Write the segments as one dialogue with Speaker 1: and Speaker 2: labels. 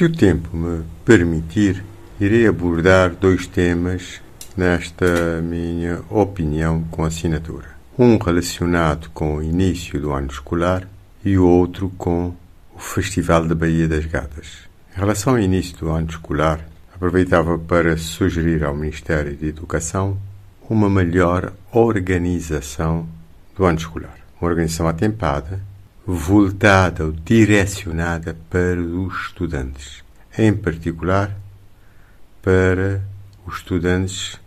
Speaker 1: Se o tempo me permitir, irei abordar dois temas nesta minha opinião com assinatura. Um relacionado com o início do ano escolar e o outro com o Festival da Baía das Gatas. Em relação ao início do ano escolar, aproveitava para sugerir ao Ministério da Educação uma melhor organização do ano escolar. Uma organização atempada, voltada ou direcionada para os estudantes, em particular para os estudantes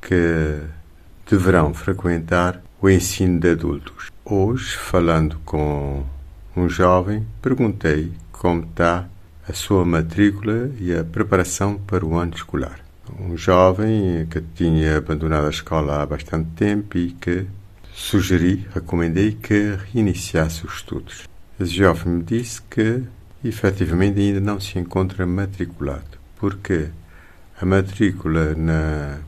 Speaker 1: que deverão frequentar o ensino de adultos. Hoje, falando com um jovem, perguntei como está a sua matrícula e a preparação para o ano escolar. Um jovem que tinha abandonado a escola há bastante tempo e que sugeri, recomendei que reiniciasse os estudos. Jovem me disse que efetivamente ainda não se encontra matriculado, porque a matrícula na,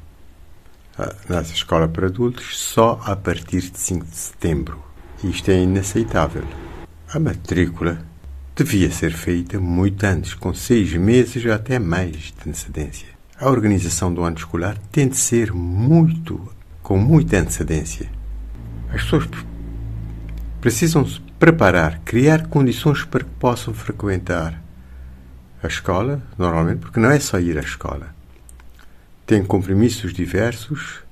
Speaker 1: nessa escola para adultos só a partir de 5 de setembro. Isto é inaceitável. A matrícula devia ser feita muito antes, com seis meses até mais de antecedência. A organização do ano escolar tem de ser muito, com muita antecedência. As pessoas precisam se preparar, criar condições para que possam frequentar a escola, normalmente, porque não é só ir à escola. Têm compromissos diversos,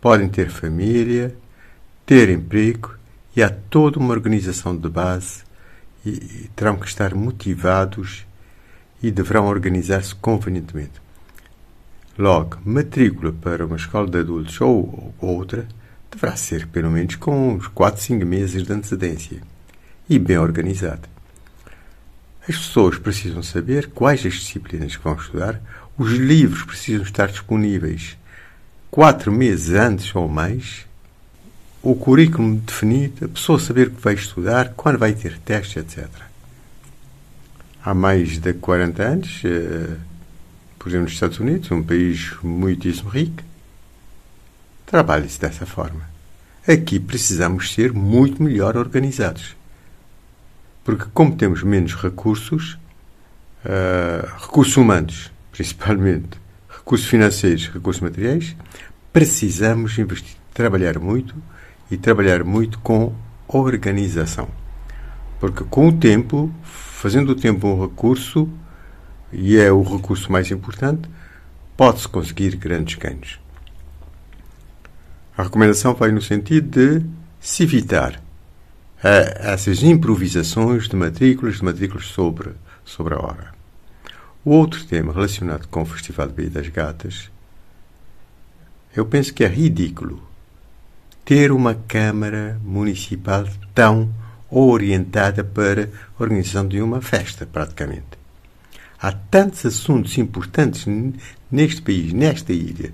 Speaker 1: podem ter família, ter emprego e há toda uma organização de base e, e terão que estar motivados e deverão organizar-se convenientemente. Logo, matrícula para uma escola de adultos ou, ou outra deverá ser pelo menos com uns 4, 5 meses de antecedência e bem organizada. As pessoas precisam saber quais as disciplinas que vão estudar, os livros precisam estar disponíveis quatro meses antes ou mais o currículo definido, a pessoa saber o que vai estudar, quando vai ter testes, etc. Há mais de 40 anos, eh, por exemplo, nos Estados Unidos, um país muitíssimo rico, trabalha-se dessa forma. Aqui precisamos ser muito melhor organizados. Porque, como temos menos recursos, uh, recursos humanos, principalmente, recursos financeiros, recursos materiais, precisamos investir, trabalhar muito e trabalhar muito com organização. Porque com o tempo, fazendo o tempo um recurso, e é o recurso mais importante, pode-se conseguir grandes ganhos. A recomendação vai no sentido de se evitar uh, essas improvisações de matrículas, de matrículas sobre, sobre a hora. O outro tema relacionado com o Festival de Baía das Gatas, eu penso que é ridículo ter uma Câmara Municipal tão orientada para a organização de uma festa, praticamente. Há tantos assuntos importantes neste país, nesta ilha,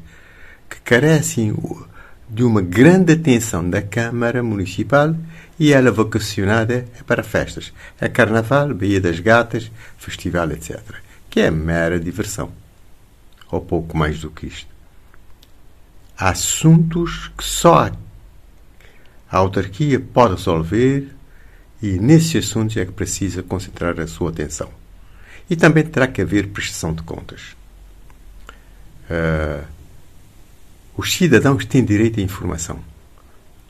Speaker 1: que carecem de uma grande atenção da Câmara Municipal e ela vocacionada para festas. É Carnaval, Baía das Gatas, Festival, etc. Que é mera diversão. Ou pouco mais do que isto. Há assuntos que só a a autarquia pode resolver e nesses assuntos é que precisa concentrar a sua atenção. E também terá que haver prestação de contas. Uh, os cidadãos têm direito à informação.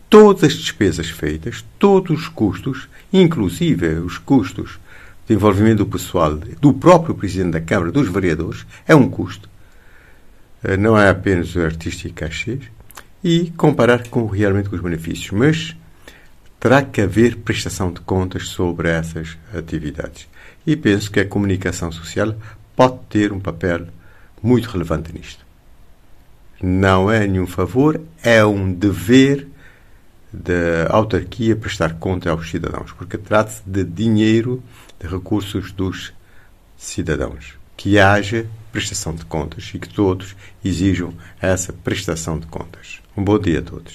Speaker 1: Todas as despesas feitas, todos os custos, inclusive os custos de envolvimento do pessoal, do próprio Presidente da Câmara, dos vereadores, é um custo. Uh, não é apenas o artístico cachê, e comparar com, realmente com os benefícios. Mas terá que haver prestação de contas sobre essas atividades. E penso que a comunicação social pode ter um papel muito relevante nisto. Não é nenhum favor, é um dever da autarquia prestar conta aos cidadãos, porque trata-se de dinheiro, de recursos dos cidadãos. Que haja prestação de contas e que todos exijam essa prestação de contas. Um bom dia a todos.